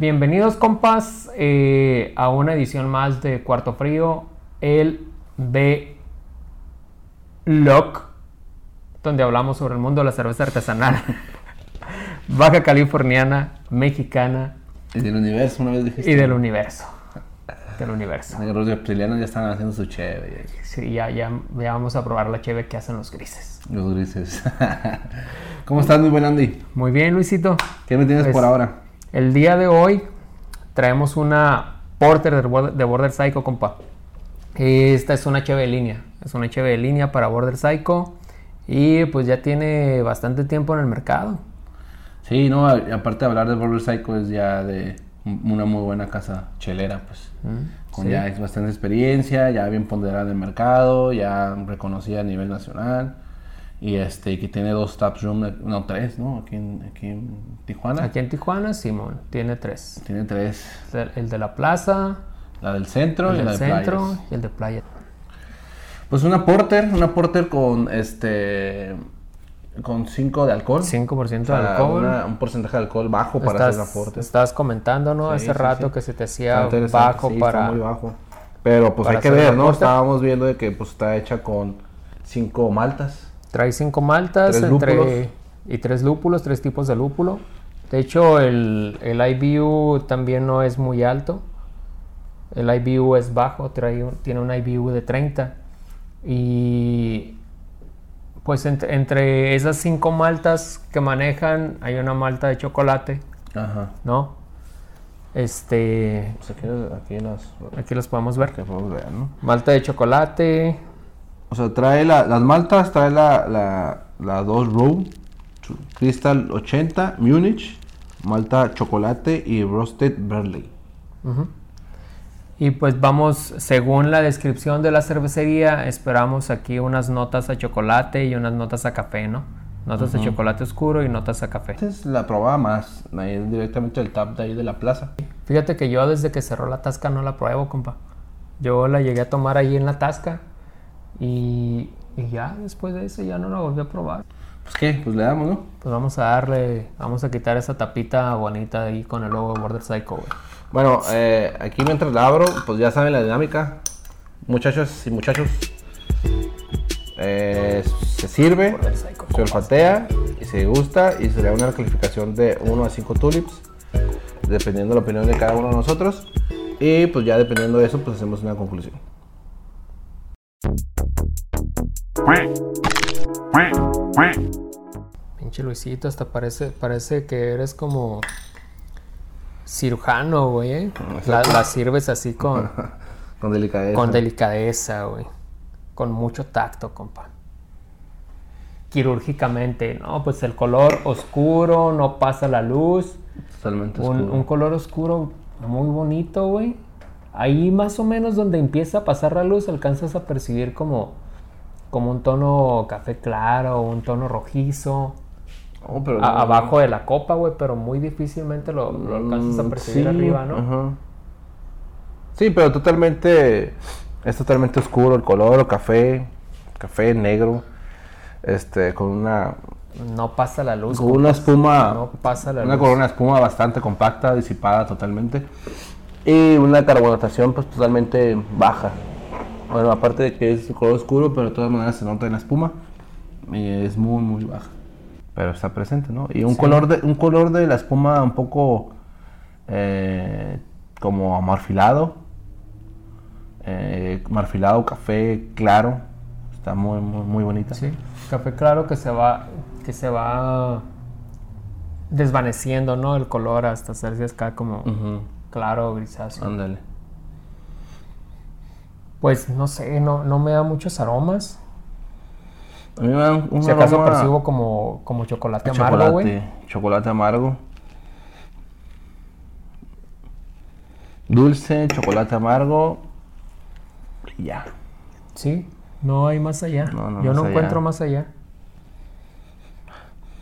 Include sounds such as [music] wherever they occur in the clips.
Bienvenidos compas eh, a una edición más de Cuarto Frío, el B Lock, donde hablamos sobre el mundo de la cerveza artesanal, [laughs] baja californiana, mexicana Y del universo, una vez dijiste. y del universo. Del universo. Los reptilianos ya están haciendo su cheve. Sí, ya, ya, ya vamos a probar la cheve que hacen los grises. Los grises. [laughs] ¿Cómo estás, mi buen Andy? Muy bien, Luisito. ¿Qué me tienes Pues, por ahora? El día de hoy traemos una Porter de Border, de Border Psycho, compa. Esta es una cheve de línea. Es una cheve de línea para Border Psycho. Y pues ya tiene bastante tiempo en el mercado. Sí, no, aparte de hablar de Border Psycho es ya de un- una muy buena casa chelera, pues. Con sí. ya bastante experiencia, ya bien ponderada en el mercado, ya reconocida a nivel nacional. Y este, que tiene dos tap room, no, tres, ¿no? Aquí en, aquí en Tijuana. Aquí en Tijuana, Simón, tiene tres. Tiene tres. El el de la plaza, La del centro el y del la de centro playas. y el de playa. Pues una porter, una porter con este con 5 de alcohol. 5% de alcohol. una- un porcentaje de alcohol bajo para hacer una porter. estabas comentando, ¿no? Sí, Hace sí, rato sí. que se te hacía bajo para... muy bajo. Pero pues hay que ver, ¿no? porter. Estábamos viendo de que pues está hecha con 5 maltas. Trae cinco maltas Tres entre, y tres lúpulos, tres tipos de lúpulo. De hecho, el, el IBU también no es muy alto. El IBU es bajo, trae tiene un IBU de 30. Y pues entre, entre esas cinco maltas que manejan, hay una malta de chocolate, Ajá. ¿no? Este, Pues aquí, aquí las aquí los podemos ver. que podemos ver, ¿no? Malta de chocolate, O sea, trae la- las maltas, trae la, la, la 2 Row, Crystal 80, Munich, malta chocolate y Roasted Barley. Ujú. Y pues vamos, según la descripción de la cervecería, esperamos aquí unas notas a chocolate y unas notas a café, ¿no? Notas de chocolate oscuro y notas a café. Antes la probaba más, ahí directamente el tap de ahí de la plaza. Fíjate que yo desde que cerró la tasca no la pruebo, compa. Yo la llegué a tomar ahí en la tasca y, y ya después de eso ya no la volví a probar. Pues qué, pues le damos, ¿no? Pues vamos a darle, vamos a quitar esa tapita bonita ahí con el logo de Border Psycho, güey. Bueno, eh, aquí mientras la abro, pues ya saben la dinámica. Muchachos y muchachos. eh, se sirve, se olfatea y se gusta y se le da una calificación de 1 a 5 tulips, dependiendo de la opinión de cada uno de nosotros. Y pues ya dependiendo de eso, pues hacemos una conclusión. Pinche Luisito, hasta parece, parece que eres como cirujano, güey. ¿eh? La, la sirves así con, [laughs] Con delicadeza. con delicadeza, güey. Con mucho tacto, compa. Quirúrgicamente, ¿no? Pues el color oscuro, no pasa la luz. Totalmente Un, oscuro. un color oscuro muy bonito, güey. Ahí más o menos donde empieza a pasar la luz, alcanzas a percibir como, como un tono café claro, un tono rojizo. Oh, pero a- no- abajo de la copa, güey, pero muy difícilmente lo, lo alcanzas a Mm, percibir sí, arriba, ¿no? ajá. Sí, pero totalmente. Es totalmente oscuro el color, café, café negro. Este, con una. No pasa la luz. Con una espuma. No pasa la una luz. corona de espuma bastante compacta, disipada totalmente. Y una carbonatación, pues totalmente baja. Bueno, aparte de que es color oscuro, pero de todas maneras se nota en la espuma. Y es muy, muy baja. Pero está presente, ¿no? Y un, color, de, un color de la espuma un poco eh, como amarfilado. Eh, marfilado, café claro. Está muy, muy, muy bonita. Sí, café claro que se va, que se va desvaneciendo, ¿no? El color hasta hacerse acá como claro, grisáceo. Ándale. Pues no sé, no, no me da muchos aromas. A mí me da un, Si acaso aroma percibo como, como chocolate amargo, güey. chocolate, chocolate amargo. Dulce, chocolate amargo. Y ya. Sí, no hay más allá. No, no, Yo no encuentro más allá.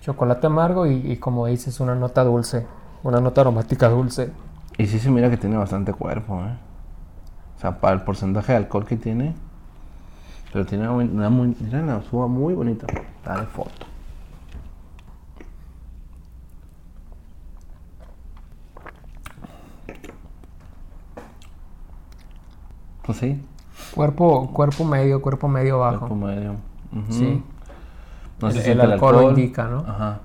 Chocolate amargo y, y como dices, una nota dulce. Una nota aromática dulce. Y sí se mira que tiene bastante cuerpo, ¿eh? O sea, para el porcentaje de alcohol que tiene. Pero tiene una, una muy, mira, una suba muy bonita. Dale foto. Pues sí. Cuerpo, cuerpo medio, cuerpo medio bajo. Cuerpo medio. Sí. No el, se el, alcohol el, alcohol indica, ¿no? Ajá.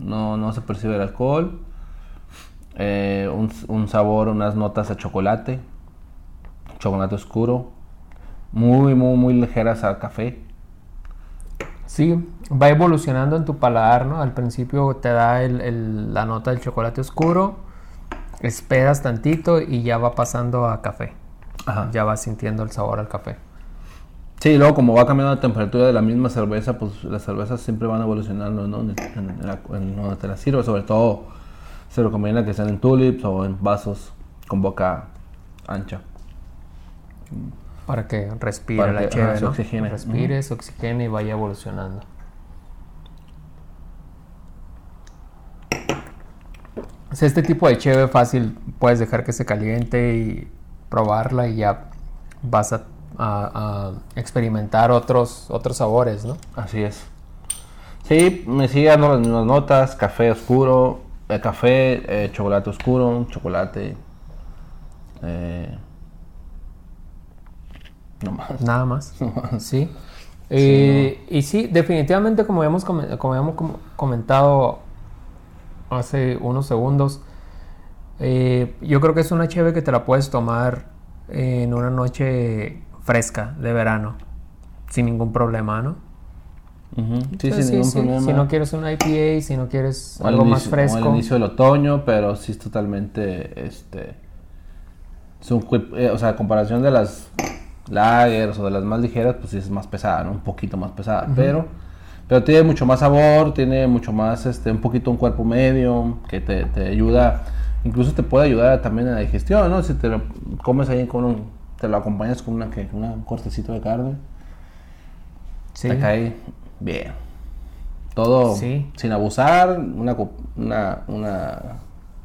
No, no se percibe el alcohol. Eh, un, un sabor, unas notas a chocolate. Chocolate oscuro. Muy, muy, muy ligeras a café. Sí, va evolucionando en tu paladar, ¿no? Al principio te da el- el- la nota del chocolate oscuro, esperas tantito y ya va pasando a café. Ajá. Ya vas sintiendo el sabor al café. Sí, luego como va cambiando la temperatura de la misma cerveza, pues las cervezas siempre van evolucionando, ¿no? En, en- en la- en donde te las sirve, sobre todo se recomienda que sean en tulips o en vasos con boca ancha. Para que respire Para la que, ajá, se ¿no? oxigene. Respire, se oxigene y vaya evolucionando. Este tipo de cheve fácil puedes dejar que se caliente y probarla y ya vas a, a- a experimentar otros, otros sabores, ¿no? Así es. Sí, me sigue dando las mismas notas, café oscuro, eh, café, eh, chocolate oscuro, chocolate... Eh, no más. Nada más. [laughs] Sí. Eh, Y sí, definitivamente, como habíamos, como habíamos com- comentado hace unos segundos, eh, yo creo que es una cheve que te la puedes tomar en una noche fresca de verano, sin ningún problema, ¿no? Sí, Entonces, sin ningún sí, problema. Si no quieres una IPA, si no quieres O algo más inicio- o al fresco. inicio del otoño, pero sí es totalmente, este, es un cuip- eh, o sea, a comparación de las lagers o de las más ligeras, pues sí es más pesada, ¿no? Un poquito más pesada, pero, pero tiene mucho más sabor, tiene mucho más, este, un poquito un cuerpo medio, que te, te ayuda, incluso te puede ayudar también en la digestión, ¿no? Si te lo comes ahí con un, te lo acompañas con una, que una- un cortecito de carne, Sí. cae bien. Todo Sí. sin abusar, una, una, una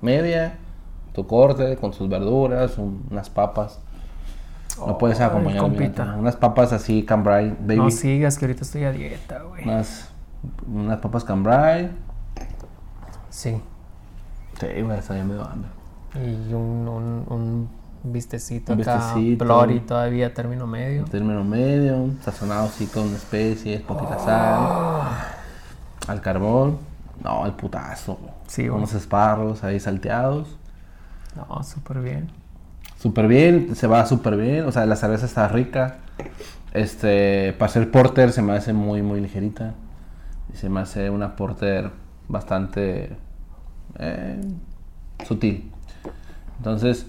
media, tu corte con sus verduras, un- unas papas. No puedes Ay, acompañar compita. unas papas así cambrai, baby. No sigas, que ahorita estoy a dieta, güey. unas, unas papas cambrai. Sí. Sí, güey, está bien medio hambre. Y un, un, un vistecito Un acá, vistecito. Todavía, término medio. Término medio, sazonado así con especies, poquita Oh. sal. Al carbón. No, el putazo. Sí, unos esparros ahí salteados. No, súper bien. Súper bien, se va súper bien. O sea, la cerveza está rica. Este, para ser porter se me hace muy, muy ligerita. Y se me hace una porter bastante eh, sutil. Entonces,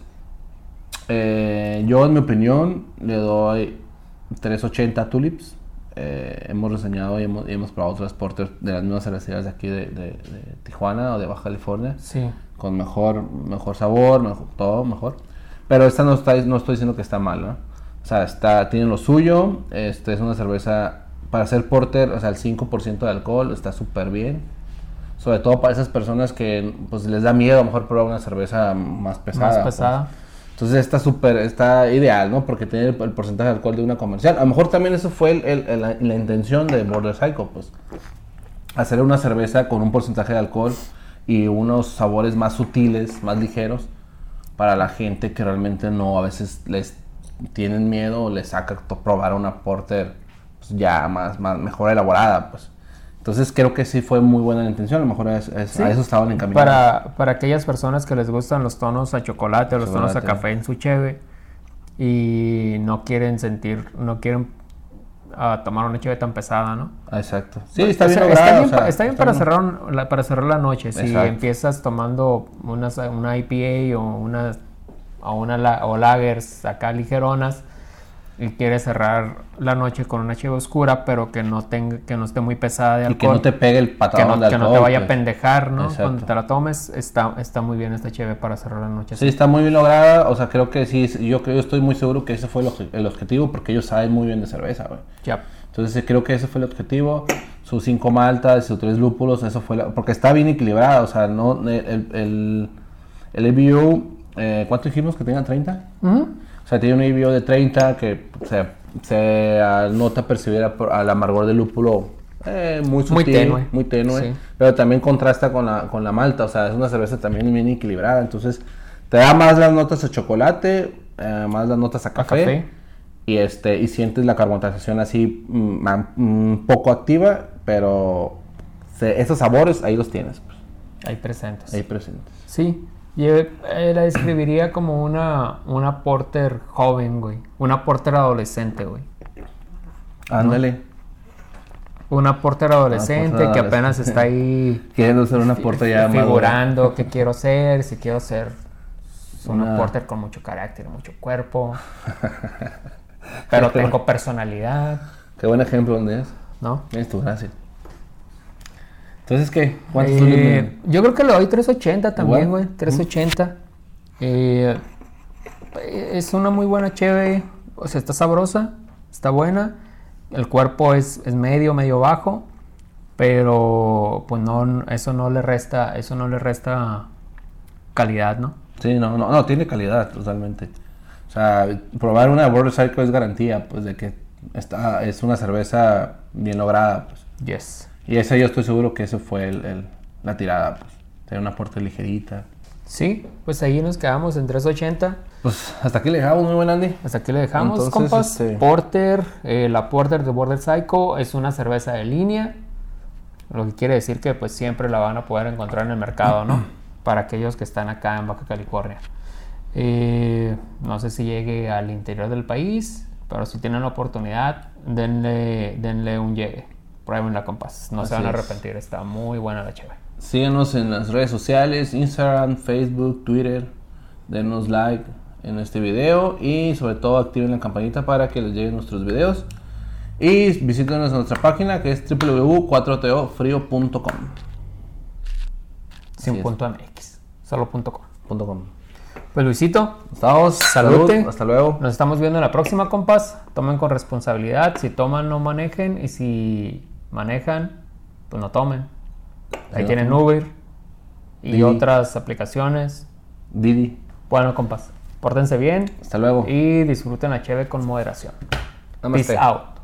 eh, yo en mi opinión le doy 380 tulips. Eh, hemos reseñado y hemos, y hemos probado otras porters de las mismas cervecerías de aquí de, de- de Tijuana o de Baja California Sí. con mejor, mejor sabor, mejor, todo mejor. Pero esta no, está, no estoy diciendo que está mal, ¿no? O sea, está, tiene lo suyo. Este es una cerveza para hacer porter, o sea, el 5% de alcohol está súper bien. Sobre todo para esas personas que pues les da miedo a lo mejor probar una cerveza más pesada. Más pues. Entonces está súper, está ideal, ¿no? Porque tiene el, porcentaje de alcohol de una comercial. A lo mejor también eso fue la, intención de Border Psycho, pues. Hacer una cerveza con un porcentaje de alcohol y unos sabores más sutiles, más ligeros, para la gente que realmente no, a veces les tienen miedo o les saca probar una porter pues, ya más, más, mejor elaborada, pues. Entonces creo que sí fue muy buena la intención, a lo mejor es- es- Sí. a eso estaban encaminados. Para, para aquellas personas que les gustan los tonos a chocolate o los tonos a Chocolate. café en su cheve y no quieren sentir, no quieren ah, tomar una cheve tan pesada, ¿no? Exacto. Sí, está O bien sea, logrado. Está bien, o sea, está bien está para, bien- cerrar la, para cerrar la noche. Si Exacto. empiezas tomando unas, una IPA o una, o una o lagers acá ligeronas y quieres cerrar la noche con una cheve oscura, pero que no tenga, que no esté muy pesada de Y alcohol. que no te pegue el que patadón no, de que no alcohol, te vaya a pues. pendejar, ¿no? Exacto. Cuando te la tomes, está, está muy bien esta cheve para cerrar la noche. Sí, está muy bien lograda. O sea, creo que sí. Yo, yo estoy muy seguro que ese fue el, obje- el objetivo porque ellos saben muy bien de cerveza, güey. Ya. Entonces creo que ese fue el objetivo. Sus cinco maltas, sus tres lúpulos, eso fue la- porque está bien equilibrada. O sea, no el, el, el ABU, eh, ¿cuánto dijimos que tenga 30? Ujú. O sea, tiene un ABU de 30 que se, se nota percibir a- al amargor del lúpulo eh, muy sutil, Muy tenue. muy tenue, Sí. pero también contrasta con la, con la malta, o sea, es una cerveza también bien equilibrada, entonces te da más las notas de chocolate, eh, más las notas a A café, café. y este y sientes la carbonatación así mm, un poco activa, pero se- esos sabores ahí los tienes, pues, Ahí presentes. ahí presentes. Sí, yo eh, la describiría como una, una porter joven, güey. Una porter adolescente, güey. Ándale, Una porter adolescente porter que apenas está ahí [laughs] queriendo ser una puerta ya madura. figurando qué quiero ser, si quiero ser una, Una- porter con mucho carácter, mucho cuerpo. [laughs] pero tengo personalidad, Qué buen ejemplo donde es. ¿no? Es tu gracia. Entonces, ¿qué? ¿Cuántos Eh, yo creo que le doy 380 también, güey. 380. Eh, es una muy buena cheve. O sea, está sabrosa, está buena. El cuerpo es, es medio, medio bajo. Pero pues no, eso no le resta, eso no le resta calidad, ¿no? Sí, no, no, no, tiene calidad totalmente. O sea, probar una Border Cycle es garantía, pues, de que está, es una cerveza bien lograda, pues. Yes. Y esa yo estoy seguro que eso fue el- el- la tirada, pues. Tener una puerta ligerita. Sí, pues ahí nos quedamos en 380. Pues hasta aquí le dejamos, muy buen Andy. Hasta aquí le dejamos, Entonces, compas. este- Porter, eh, la Porter de Border Psycho es una cerveza de línea. Lo que quiere decir que pues siempre la van a poder encontrar en el mercado, ¿no? [clears throat] Para aquellos que están acá en Baja California. Eh, no sé si llegue al interior del país, pero si tienen la oportunidad, denle, denle un llegue. Pruébenla, compas. No se van a es. arrepentir. Está muy buena la chévere. Síguenos en las redes sociales, Instagram, Facebook, Twitter. Denos like en este video y sobre todo activen la campanita para que les lleguen nuestros videos. Y visítenos en nuestra página que es www.4tofrio.com. Sin punto MX. Solo punto com. Punto com. Pues Luisito, Estamos. Salud, Hasta luego. Nos estamos viendo en la próxima, compas. Tomen con responsabilidad. Si toman, no manejen. Y si manejan, pues no tomen. Ahí tienen. Uber y Didi. otras aplicaciones. Didi. Bueno, compas, pórtense bien Hasta luego. y disfruten la cheve con moderación. Namaste. Peace out.